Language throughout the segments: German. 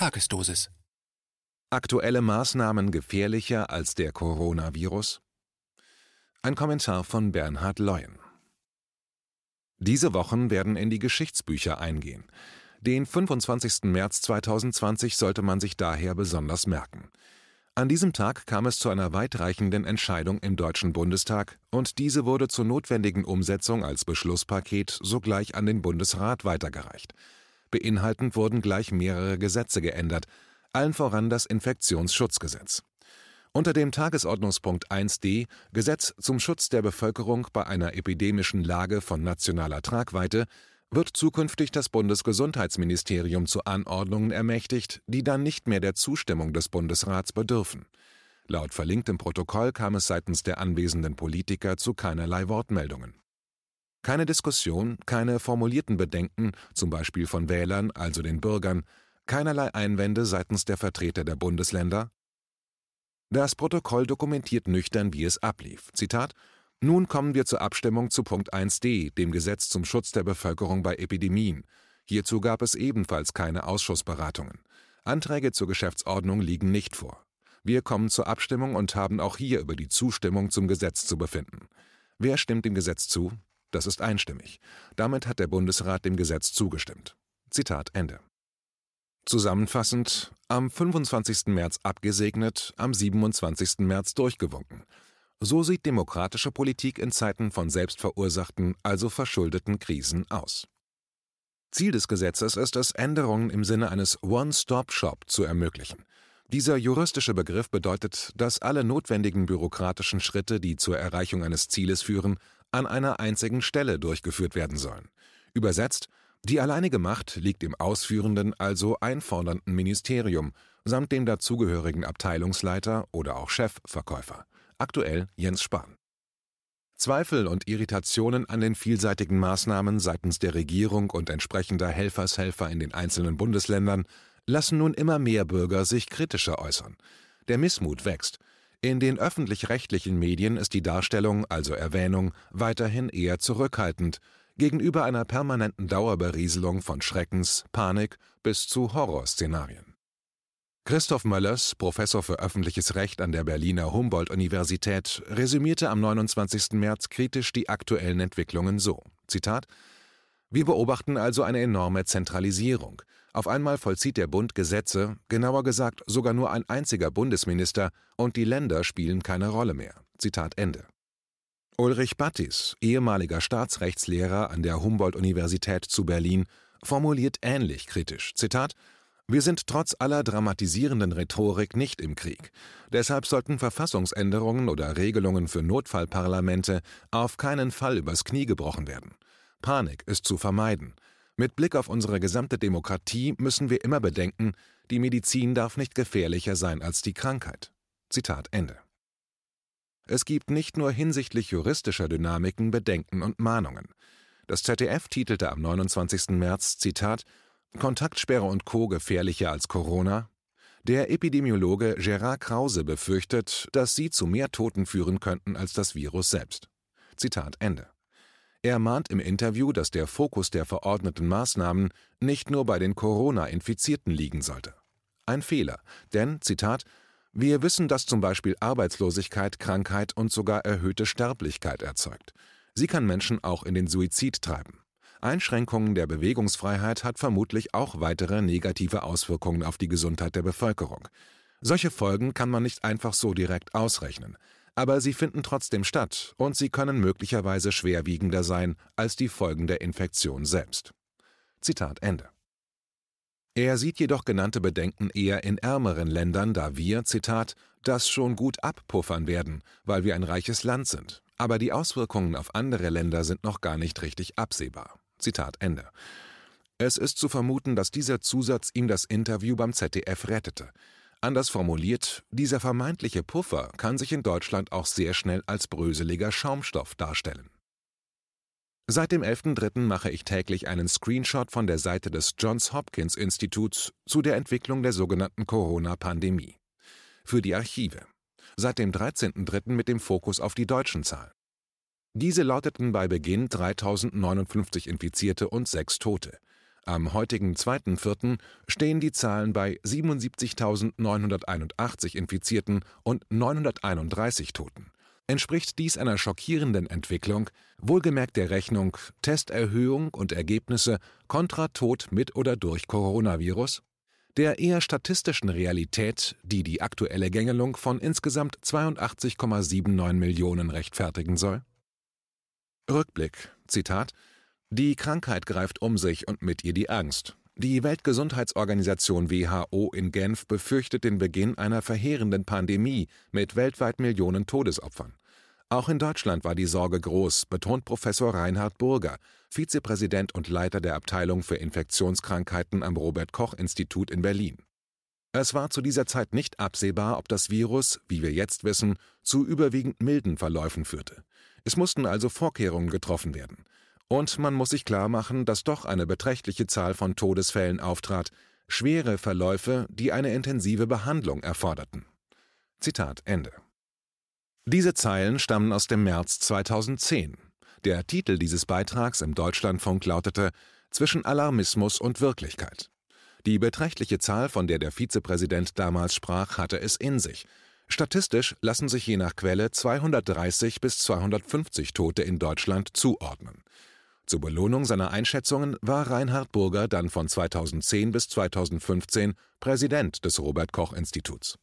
Tagesdosis. Aktuelle Maßnahmen gefährlicher als der Coronavirus? Ein Kommentar von Bernhard Leuen. Diese Wochen werden in die Geschichtsbücher eingehen. Den 25. März 2020 sollte man sich daher besonders merken. An diesem Tag kam es zu einer weitreichenden Entscheidung im Deutschen Bundestag und diese wurde zur notwendigen Umsetzung als Beschlusspaket sogleich an den Bundesrat weitergereicht. Beinhaltend wurden gleich mehrere Gesetze geändert, allen voran das Infektionsschutzgesetz. Unter dem Tagesordnungspunkt 1d Gesetz zum Schutz der Bevölkerung bei einer epidemischen Lage von nationaler Tragweite wird zukünftig das Bundesgesundheitsministerium zu Anordnungen ermächtigt, die dann nicht mehr der Zustimmung des Bundesrats bedürfen. Laut verlinktem Protokoll kam es seitens der anwesenden Politiker zu keinerlei Wortmeldungen. Keine Diskussion, keine formulierten Bedenken, zum Beispiel von Wählern, also den Bürgern, keinerlei Einwände seitens der Vertreter der Bundesländer? Das Protokoll dokumentiert nüchtern, wie es ablief. Zitat nun kommen wir zur Abstimmung zu Punkt 1d, dem Gesetz zum Schutz der Bevölkerung bei Epidemien. Hierzu gab es ebenfalls keine Ausschussberatungen. Anträge zur Geschäftsordnung liegen nicht vor. Wir kommen zur Abstimmung und haben auch hier über die Zustimmung zum Gesetz zu befinden. Wer stimmt dem Gesetz zu? Das ist einstimmig. Damit hat der Bundesrat dem Gesetz zugestimmt. Zitat Ende. Zusammenfassend, am 25. März abgesegnet, am 27. März durchgewunken. So sieht demokratische Politik in Zeiten von selbstverursachten, also verschuldeten Krisen aus. Ziel des Gesetzes ist es, Änderungen im Sinne eines One-Stop-Shop zu ermöglichen. Dieser juristische Begriff bedeutet, dass alle notwendigen bürokratischen Schritte, die zur Erreichung eines Zieles führen, an einer einzigen Stelle durchgeführt werden sollen. Übersetzt, die alleinige Macht liegt im ausführenden, also einfordernden Ministerium samt dem dazugehörigen Abteilungsleiter oder auch Chefverkäufer. Aktuell Jens Spahn. Zweifel und Irritationen an den vielseitigen Maßnahmen seitens der Regierung und entsprechender Helfershelfer in den einzelnen Bundesländern lassen nun immer mehr Bürger sich kritischer äußern. Der Missmut wächst. In den öffentlich-rechtlichen Medien ist die Darstellung, also Erwähnung, weiterhin eher zurückhaltend, gegenüber einer permanenten Dauerberieselung von Schreckens, Panik bis zu Horrorszenarien. Christoph Möllers, Professor für öffentliches Recht an der Berliner Humboldt-Universität, resümierte am 29. März kritisch die aktuellen Entwicklungen so: Zitat: Wir beobachten also eine enorme Zentralisierung. Auf einmal vollzieht der Bund Gesetze, genauer gesagt sogar nur ein einziger Bundesminister, und die Länder spielen keine Rolle mehr. Zitat Ende. Ulrich Battis, ehemaliger Staatsrechtslehrer an der Humboldt-Universität zu Berlin, formuliert ähnlich kritisch: Zitat: wir sind trotz aller dramatisierenden Rhetorik nicht im Krieg. Deshalb sollten Verfassungsänderungen oder Regelungen für Notfallparlamente auf keinen Fall übers Knie gebrochen werden. Panik ist zu vermeiden. Mit Blick auf unsere gesamte Demokratie müssen wir immer bedenken, die Medizin darf nicht gefährlicher sein als die Krankheit. Zitat Ende. Es gibt nicht nur hinsichtlich juristischer Dynamiken Bedenken und Mahnungen. Das ZDF titelte am 29. März Zitat Kontaktsperre und Co. gefährlicher als Corona? Der Epidemiologe Gerard Krause befürchtet, dass sie zu mehr Toten führen könnten als das Virus selbst. Zitat Ende. Er mahnt im Interview, dass der Fokus der verordneten Maßnahmen nicht nur bei den Corona-Infizierten liegen sollte. Ein Fehler, denn, Zitat, wir wissen, dass zum Beispiel Arbeitslosigkeit, Krankheit und sogar erhöhte Sterblichkeit erzeugt. Sie kann Menschen auch in den Suizid treiben. Einschränkungen der Bewegungsfreiheit hat vermutlich auch weitere negative Auswirkungen auf die Gesundheit der Bevölkerung. Solche Folgen kann man nicht einfach so direkt ausrechnen, aber sie finden trotzdem statt und sie können möglicherweise schwerwiegender sein als die Folgen der Infektion selbst. Zitat Ende. Er sieht jedoch genannte Bedenken eher in ärmeren Ländern, da wir, Zitat, das schon gut abpuffern werden, weil wir ein reiches Land sind. Aber die Auswirkungen auf andere Länder sind noch gar nicht richtig absehbar. Zitat Ende. Es ist zu vermuten, dass dieser Zusatz ihm das Interview beim ZDF rettete. Anders formuliert, dieser vermeintliche Puffer kann sich in Deutschland auch sehr schnell als bröseliger Schaumstoff darstellen. Seit dem 11.03. mache ich täglich einen Screenshot von der Seite des Johns Hopkins Instituts zu der Entwicklung der sogenannten Corona-Pandemie. Für die Archive. Seit dem 13.03. mit dem Fokus auf die deutschen Zahlen. Diese lauteten bei Beginn 3059 Infizierte und sechs Tote. Am heutigen 2.4. stehen die Zahlen bei 77.981 Infizierten und 931 Toten. Entspricht dies einer schockierenden Entwicklung, wohlgemerkt der Rechnung Testerhöhung und Ergebnisse kontra Tod mit oder durch Coronavirus? Der eher statistischen Realität, die die aktuelle Gängelung von insgesamt 82,79 Millionen rechtfertigen soll? Rückblick, Zitat Die Krankheit greift um sich und mit ihr die Angst. Die Weltgesundheitsorganisation WHO in Genf befürchtet den Beginn einer verheerenden Pandemie mit weltweit Millionen Todesopfern. Auch in Deutschland war die Sorge groß, betont Professor Reinhard Burger, Vizepräsident und Leiter der Abteilung für Infektionskrankheiten am Robert Koch Institut in Berlin. Es war zu dieser Zeit nicht absehbar, ob das Virus, wie wir jetzt wissen, zu überwiegend milden Verläufen führte. Es mussten also Vorkehrungen getroffen werden. Und man muss sich klar machen, dass doch eine beträchtliche Zahl von Todesfällen auftrat, schwere Verläufe, die eine intensive Behandlung erforderten. Zitat Ende. Diese Zeilen stammen aus dem März 2010. Der Titel dieses Beitrags im Deutschlandfunk lautete Zwischen Alarmismus und Wirklichkeit. Die beträchtliche Zahl, von der der Vizepräsident damals sprach, hatte es in sich. Statistisch lassen sich je nach Quelle 230 bis 250 Tote in Deutschland zuordnen. Zur Belohnung seiner Einschätzungen war Reinhard Burger dann von 2010 bis 2015 Präsident des Robert Koch Instituts.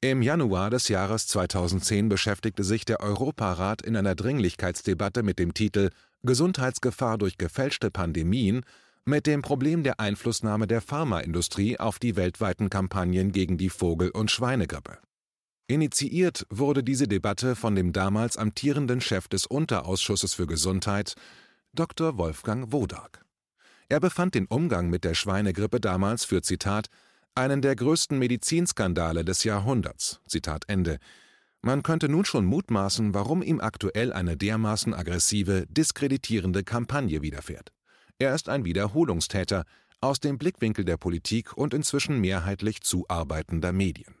Im Januar des Jahres 2010 beschäftigte sich der Europarat in einer Dringlichkeitsdebatte mit dem Titel Gesundheitsgefahr durch gefälschte Pandemien mit dem Problem der Einflussnahme der Pharmaindustrie auf die weltweiten Kampagnen gegen die Vogel- und Schweinegrippe. Initiiert wurde diese Debatte von dem damals amtierenden Chef des Unterausschusses für Gesundheit, Dr. Wolfgang Wodak. Er befand den Umgang mit der Schweinegrippe damals für Zitat einen der größten Medizinskandale des Jahrhunderts. Zitat Ende. Man könnte nun schon mutmaßen, warum ihm aktuell eine dermaßen aggressive, diskreditierende Kampagne widerfährt. Er ist ein Wiederholungstäter aus dem Blickwinkel der Politik und inzwischen mehrheitlich zuarbeitender Medien.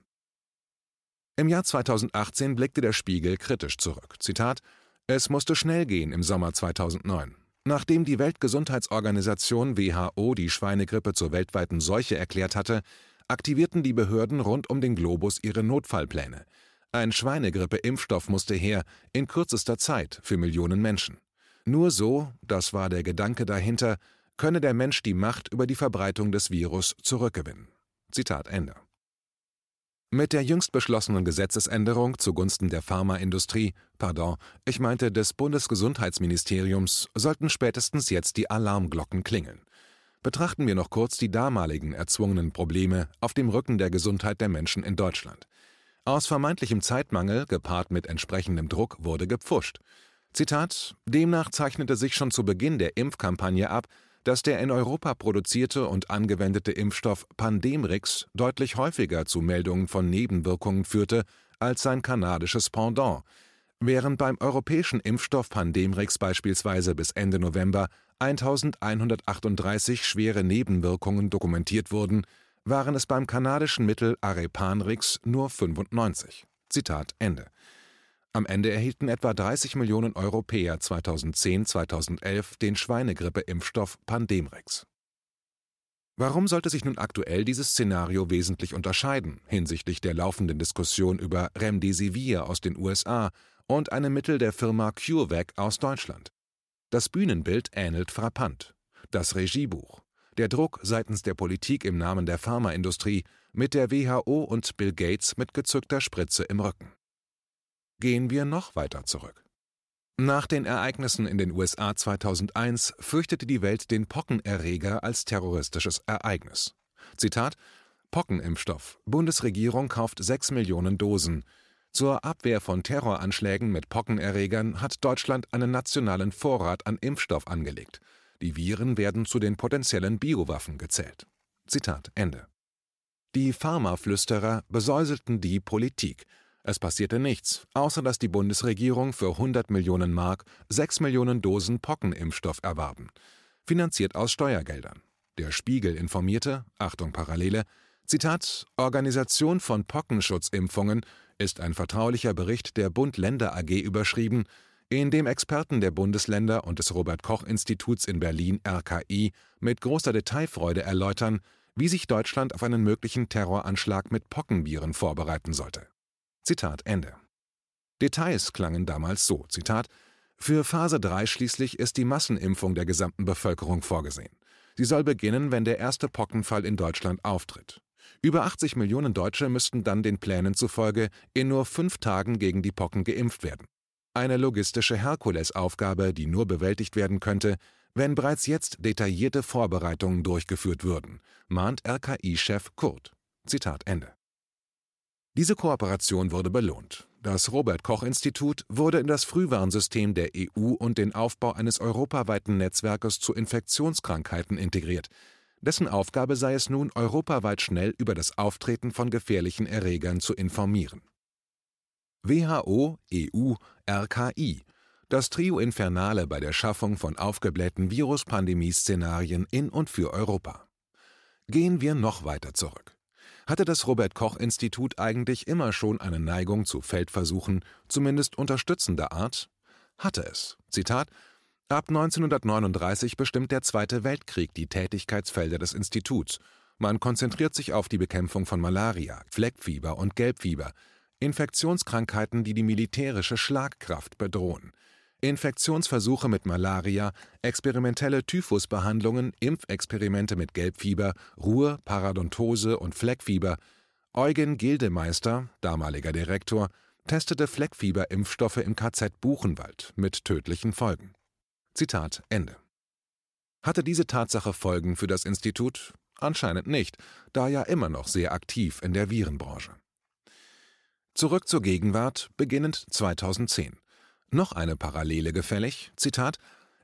Im Jahr 2018 blickte der Spiegel kritisch zurück. Zitat: Es musste schnell gehen im Sommer 2009. Nachdem die Weltgesundheitsorganisation WHO die Schweinegrippe zur weltweiten Seuche erklärt hatte, aktivierten die Behörden rund um den Globus ihre Notfallpläne. Ein Schweinegrippe-Impfstoff musste her, in kürzester Zeit, für Millionen Menschen. Nur so, das war der Gedanke dahinter, könne der Mensch die Macht über die Verbreitung des Virus zurückgewinnen. Zitat Ende. Mit der jüngst beschlossenen Gesetzesänderung zugunsten der Pharmaindustrie, pardon, ich meinte des Bundesgesundheitsministeriums, sollten spätestens jetzt die Alarmglocken klingeln. Betrachten wir noch kurz die damaligen erzwungenen Probleme auf dem Rücken der Gesundheit der Menschen in Deutschland. Aus vermeintlichem Zeitmangel, gepaart mit entsprechendem Druck, wurde gepfuscht. Zitat: Demnach zeichnete sich schon zu Beginn der Impfkampagne ab, dass der in Europa produzierte und angewendete Impfstoff Pandemrix deutlich häufiger zu Meldungen von Nebenwirkungen führte als sein kanadisches Pendant, während beim europäischen Impfstoff Pandemrix beispielsweise bis Ende November 1138 schwere Nebenwirkungen dokumentiert wurden, waren es beim kanadischen Mittel Arepanrix nur 95. Zitat Ende. Am Ende erhielten etwa 30 Millionen Europäer 2010/2011 den Schweinegrippe-Impfstoff Pandemrix. Warum sollte sich nun aktuell dieses Szenario wesentlich unterscheiden hinsichtlich der laufenden Diskussion über Remdesivir aus den USA und einem Mittel der Firma CureVac aus Deutschland? Das Bühnenbild ähnelt frappant. Das Regiebuch. Der Druck seitens der Politik im Namen der Pharmaindustrie mit der WHO und Bill Gates mit gezückter Spritze im Rücken. Gehen wir noch weiter zurück. Nach den Ereignissen in den USA 2001 fürchtete die Welt den Pockenerreger als terroristisches Ereignis. Zitat: Pockenimpfstoff. Bundesregierung kauft 6 Millionen Dosen. Zur Abwehr von Terroranschlägen mit Pockenerregern hat Deutschland einen nationalen Vorrat an Impfstoff angelegt. Die Viren werden zu den potenziellen Biowaffen gezählt. Zitat Ende. Die Pharmaflüsterer besäuselten die Politik es passierte nichts, außer dass die Bundesregierung für 100 Millionen Mark 6 Millionen Dosen Pockenimpfstoff erwarben, finanziert aus Steuergeldern. Der Spiegel informierte, Achtung Parallele, Zitat, Organisation von Pockenschutzimpfungen ist ein vertraulicher Bericht der Bund-Länder AG überschrieben, in dem Experten der Bundesländer und des Robert Koch Instituts in Berlin RKI mit großer Detailfreude erläutern, wie sich Deutschland auf einen möglichen Terroranschlag mit Pockenviren vorbereiten sollte. Zitat Ende. Details klangen damals so, Zitat, für Phase 3 schließlich ist die Massenimpfung der gesamten Bevölkerung vorgesehen. Sie soll beginnen, wenn der erste Pockenfall in Deutschland auftritt. Über 80 Millionen Deutsche müssten dann den Plänen zufolge in nur fünf Tagen gegen die Pocken geimpft werden. Eine logistische Herkulesaufgabe, die nur bewältigt werden könnte, wenn bereits jetzt detaillierte Vorbereitungen durchgeführt würden, mahnt RKI-Chef Kurt. Zitat Ende. Diese Kooperation wurde belohnt. Das Robert Koch Institut wurde in das Frühwarnsystem der EU und den Aufbau eines europaweiten Netzwerkes zu Infektionskrankheiten integriert. Dessen Aufgabe sei es nun, europaweit schnell über das Auftreten von gefährlichen Erregern zu informieren. WHO, EU, RKI das Trio Infernale bei der Schaffung von aufgeblähten Viruspandemie-Szenarien in und für Europa. Gehen wir noch weiter zurück. Hatte das Robert Koch Institut eigentlich immer schon eine Neigung zu Feldversuchen, zumindest unterstützender Art? Hatte es. Zitat Ab 1939 bestimmt der Zweite Weltkrieg die Tätigkeitsfelder des Instituts. Man konzentriert sich auf die Bekämpfung von Malaria, Fleckfieber und Gelbfieber, Infektionskrankheiten, die die militärische Schlagkraft bedrohen. Infektionsversuche mit Malaria, experimentelle Typhusbehandlungen, Impfexperimente mit Gelbfieber, Ruhr, Paradontose und Fleckfieber. Eugen Gildemeister, damaliger Direktor, testete Fleckfieberimpfstoffe im KZ Buchenwald mit tödlichen Folgen. Zitat Ende. Hatte diese Tatsache Folgen für das Institut? Anscheinend nicht, da ja immer noch sehr aktiv in der Virenbranche. Zurück zur Gegenwart, beginnend 2010. Noch eine Parallele gefällig, Zitat,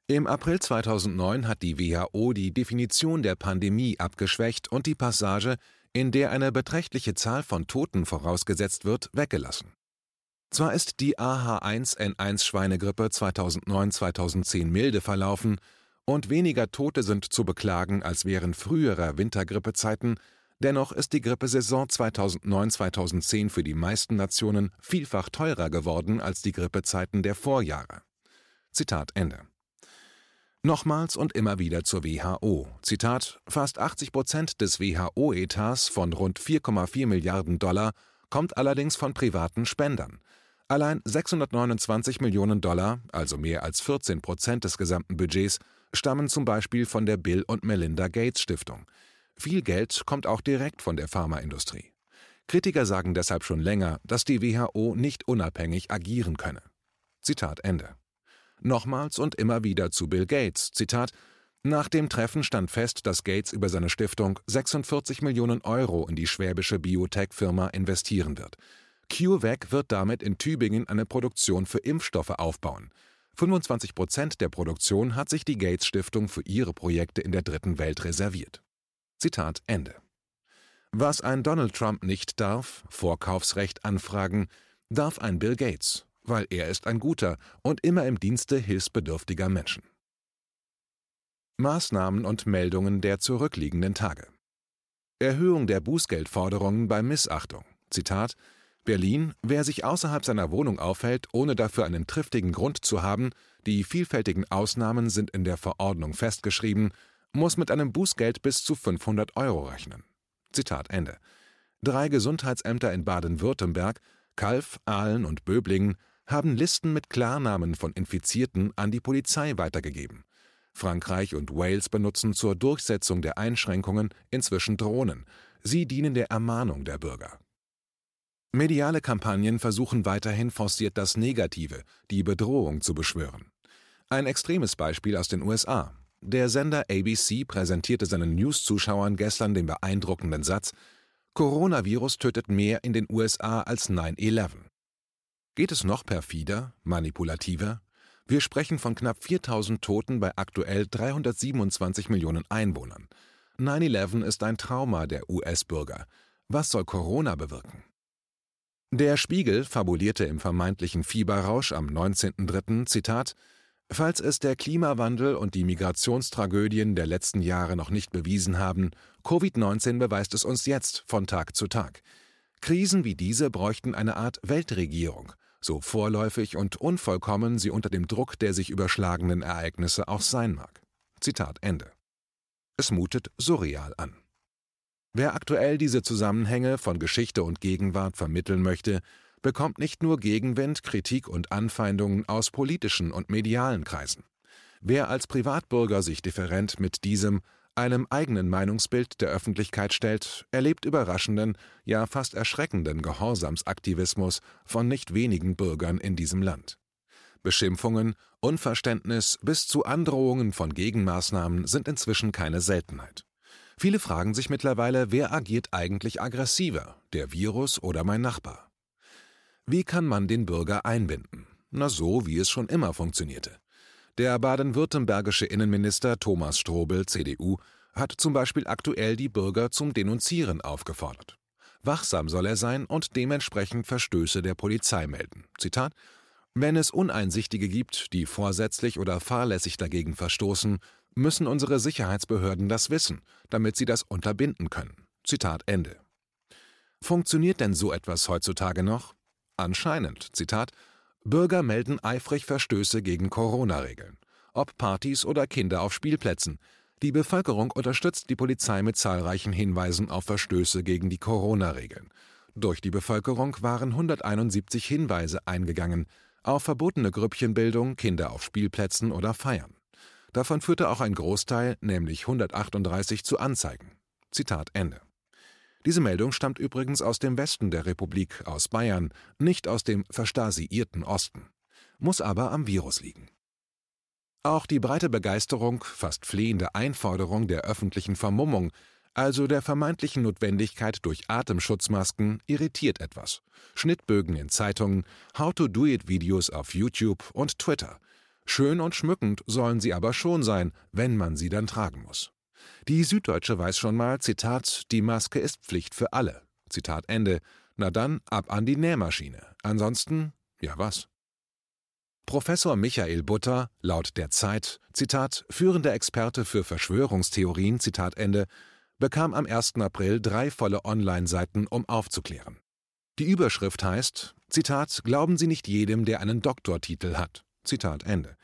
im April 2009 hat die WHO die Definition der Pandemie abgeschwächt und die Passage, in der eine beträchtliche Zahl von Toten vorausgesetzt wird, weggelassen. Zwar ist die AH1N1-Schweinegrippe 2009-2010 milde verlaufen und weniger Tote sind zu beklagen als während früherer Wintergrippezeiten, Dennoch ist die Grippesaison 2009-2010 für die meisten Nationen vielfach teurer geworden als die Grippezeiten der Vorjahre. Zitat Ende. Nochmals und immer wieder zur WHO. Zitat: Fast 80 Prozent des WHO-Etats von rund 4,4 Milliarden Dollar kommt allerdings von privaten Spendern. Allein 629 Millionen Dollar, also mehr als 14 Prozent des gesamten Budgets, stammen zum Beispiel von der Bill und Melinda Gates Stiftung. Viel Geld kommt auch direkt von der Pharmaindustrie. Kritiker sagen deshalb schon länger, dass die WHO nicht unabhängig agieren könne. Zitat Ende. Nochmals und immer wieder zu Bill Gates. Zitat nach dem Treffen stand fest, dass Gates über seine Stiftung 46 Millionen Euro in die schwäbische Biotech-Firma investieren wird. CureVac wird damit in Tübingen eine Produktion für Impfstoffe aufbauen. 25 Prozent der Produktion hat sich die Gates Stiftung für ihre Projekte in der dritten Welt reserviert. Zitat Ende. Was ein Donald Trump nicht darf, Vorkaufsrecht anfragen, darf ein Bill Gates, weil er ist ein guter und immer im Dienste hilfsbedürftiger Menschen. Maßnahmen und Meldungen der zurückliegenden Tage. Erhöhung der Bußgeldforderungen bei Missachtung. Zitat Berlin, wer sich außerhalb seiner Wohnung aufhält, ohne dafür einen triftigen Grund zu haben, die vielfältigen Ausnahmen sind in der Verordnung festgeschrieben, muss mit einem Bußgeld bis zu 500 Euro rechnen. Zitat Ende. Drei Gesundheitsämter in Baden-Württemberg, Kalf, Aalen und Böblingen, haben Listen mit Klarnamen von Infizierten an die Polizei weitergegeben. Frankreich und Wales benutzen zur Durchsetzung der Einschränkungen inzwischen Drohnen. Sie dienen der Ermahnung der Bürger. Mediale Kampagnen versuchen weiterhin forciert das Negative, die Bedrohung zu beschwören. Ein extremes Beispiel aus den USA. Der Sender ABC präsentierte seinen News-Zuschauern gestern den beeindruckenden Satz: Coronavirus tötet mehr in den USA als 9-11. Geht es noch perfider, manipulativer? Wir sprechen von knapp 4000 Toten bei aktuell 327 Millionen Einwohnern. 9-11 ist ein Trauma der US-Bürger. Was soll Corona bewirken? Der Spiegel fabulierte im vermeintlichen Fieberrausch am 19.03. Zitat Falls es der Klimawandel und die Migrationstragödien der letzten Jahre noch nicht bewiesen haben, Covid-19 beweist es uns jetzt von Tag zu Tag. Krisen wie diese bräuchten eine Art Weltregierung, so vorläufig und unvollkommen sie unter dem Druck der sich überschlagenden Ereignisse auch sein mag. Zitat Ende. Es mutet surreal an. Wer aktuell diese Zusammenhänge von Geschichte und Gegenwart vermitteln möchte, bekommt nicht nur Gegenwind, Kritik und Anfeindungen aus politischen und medialen Kreisen. Wer als Privatbürger sich different mit diesem, einem eigenen Meinungsbild der Öffentlichkeit stellt, erlebt überraschenden, ja fast erschreckenden Gehorsamsaktivismus von nicht wenigen Bürgern in diesem Land. Beschimpfungen, Unverständnis bis zu Androhungen von Gegenmaßnahmen sind inzwischen keine Seltenheit. Viele fragen sich mittlerweile, wer agiert eigentlich aggressiver, der Virus oder mein Nachbar? Wie kann man den Bürger einbinden? Na so, wie es schon immer funktionierte. Der baden-württembergische Innenminister Thomas Strobel, CDU, hat zum Beispiel aktuell die Bürger zum Denunzieren aufgefordert. Wachsam soll er sein und dementsprechend Verstöße der Polizei melden. Zitat Wenn es Uneinsichtige gibt, die vorsätzlich oder fahrlässig dagegen verstoßen, müssen unsere Sicherheitsbehörden das wissen, damit sie das unterbinden können. Zitat Ende. Funktioniert denn so etwas heutzutage noch? Anscheinend, Zitat, Bürger melden eifrig Verstöße gegen Corona-Regeln. Ob Partys oder Kinder auf Spielplätzen. Die Bevölkerung unterstützt die Polizei mit zahlreichen Hinweisen auf Verstöße gegen die Corona-Regeln. Durch die Bevölkerung waren 171 Hinweise eingegangen auf verbotene Grüppchenbildung, Kinder auf Spielplätzen oder Feiern. Davon führte auch ein Großteil, nämlich 138, zu Anzeigen. Zitat Ende. Diese Meldung stammt übrigens aus dem Westen der Republik, aus Bayern, nicht aus dem verstasiierten Osten. Muss aber am Virus liegen. Auch die breite Begeisterung, fast flehende Einforderung der öffentlichen Vermummung, also der vermeintlichen Notwendigkeit durch Atemschutzmasken, irritiert etwas. Schnittbögen in Zeitungen, How-to-Do-it-Videos auf YouTube und Twitter. Schön und schmückend sollen sie aber schon sein, wenn man sie dann tragen muss. Die Süddeutsche weiß schon mal, Zitat, die Maske ist Pflicht für alle. Zitat Ende. Na dann ab an die Nähmaschine. Ansonsten, ja was? Professor Michael Butter, laut der Zeit, Zitat, führender Experte für Verschwörungstheorien, Zitat Ende, bekam am 1. April drei volle Online-Seiten, um aufzuklären. Die Überschrift heißt, Zitat, glauben Sie nicht jedem, der einen Doktortitel hat. Zitat Ende.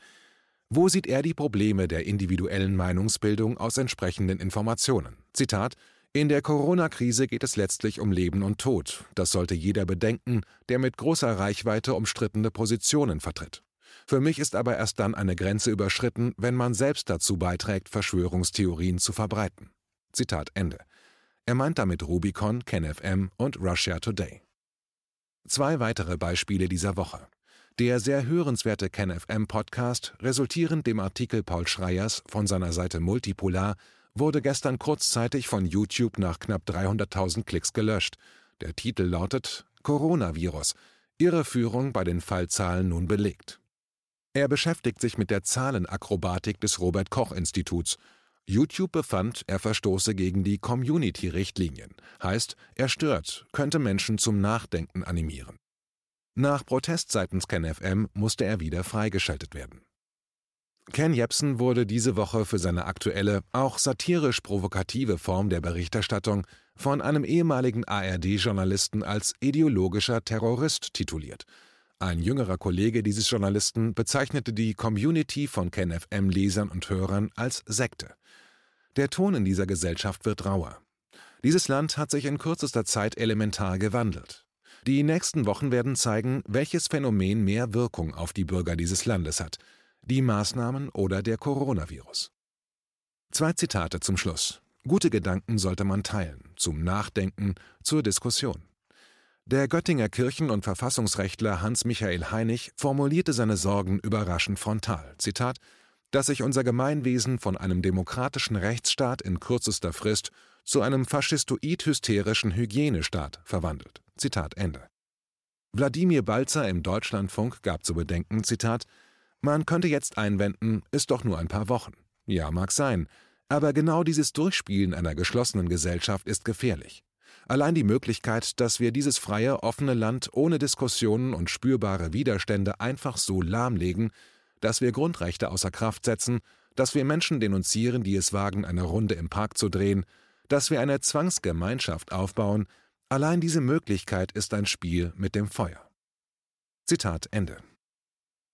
Wo sieht er die Probleme der individuellen Meinungsbildung aus entsprechenden Informationen? Zitat In der Corona-Krise geht es letztlich um Leben und Tod. Das sollte jeder bedenken, der mit großer Reichweite umstrittene Positionen vertritt. Für mich ist aber erst dann eine Grenze überschritten, wenn man selbst dazu beiträgt, Verschwörungstheorien zu verbreiten. Zitat Ende. Er meint damit Rubicon, KenFM und Russia Today. Zwei weitere Beispiele dieser Woche. Der sehr hörenswerte KenFM-Podcast, resultierend dem Artikel Paul Schreiers von seiner Seite Multipolar, wurde gestern kurzzeitig von YouTube nach knapp 300.000 Klicks gelöscht. Der Titel lautet Coronavirus. Irreführung bei den Fallzahlen nun belegt. Er beschäftigt sich mit der Zahlenakrobatik des Robert Koch Instituts. YouTube befand, er verstoße gegen die Community-Richtlinien. Heißt, er stört, könnte Menschen zum Nachdenken animieren. Nach Protest seitens KenFM musste er wieder freigeschaltet werden. Ken Jebsen wurde diese Woche für seine aktuelle, auch satirisch provokative Form der Berichterstattung von einem ehemaligen ARD-Journalisten als ideologischer Terrorist tituliert. Ein jüngerer Kollege dieses Journalisten bezeichnete die Community von KenFM-Lesern und Hörern als Sekte. Der Ton in dieser Gesellschaft wird rauer. Dieses Land hat sich in kürzester Zeit elementar gewandelt. Die nächsten Wochen werden zeigen, welches Phänomen mehr Wirkung auf die Bürger dieses Landes hat, die Maßnahmen oder der Coronavirus. Zwei Zitate zum Schluss. Gute Gedanken sollte man teilen, zum Nachdenken, zur Diskussion. Der Göttinger Kirchen- und Verfassungsrechtler Hans-Michael Heinig formulierte seine Sorgen überraschend frontal. Zitat: Dass sich unser Gemeinwesen von einem demokratischen Rechtsstaat in kürzester Frist zu einem faschistoid-hysterischen Hygienestaat verwandelt. Zitat Ende. Wladimir Balzer im Deutschlandfunk gab zu bedenken, Zitat, man könnte jetzt einwenden, ist doch nur ein paar Wochen. Ja, mag sein, aber genau dieses Durchspielen einer geschlossenen Gesellschaft ist gefährlich. Allein die Möglichkeit, dass wir dieses freie, offene Land ohne Diskussionen und spürbare Widerstände einfach so lahmlegen, dass wir Grundrechte außer Kraft setzen, dass wir Menschen denunzieren, die es wagen, eine Runde im Park zu drehen, dass wir eine Zwangsgemeinschaft aufbauen, Allein diese Möglichkeit ist ein Spiel mit dem Feuer. Zitat Ende.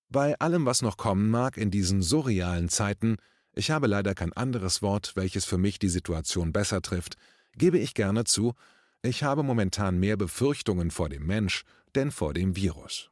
Bei allem, was noch kommen mag in diesen surrealen Zeiten, ich habe leider kein anderes Wort, welches für mich die Situation besser trifft, gebe ich gerne zu, ich habe momentan mehr Befürchtungen vor dem Mensch denn vor dem Virus.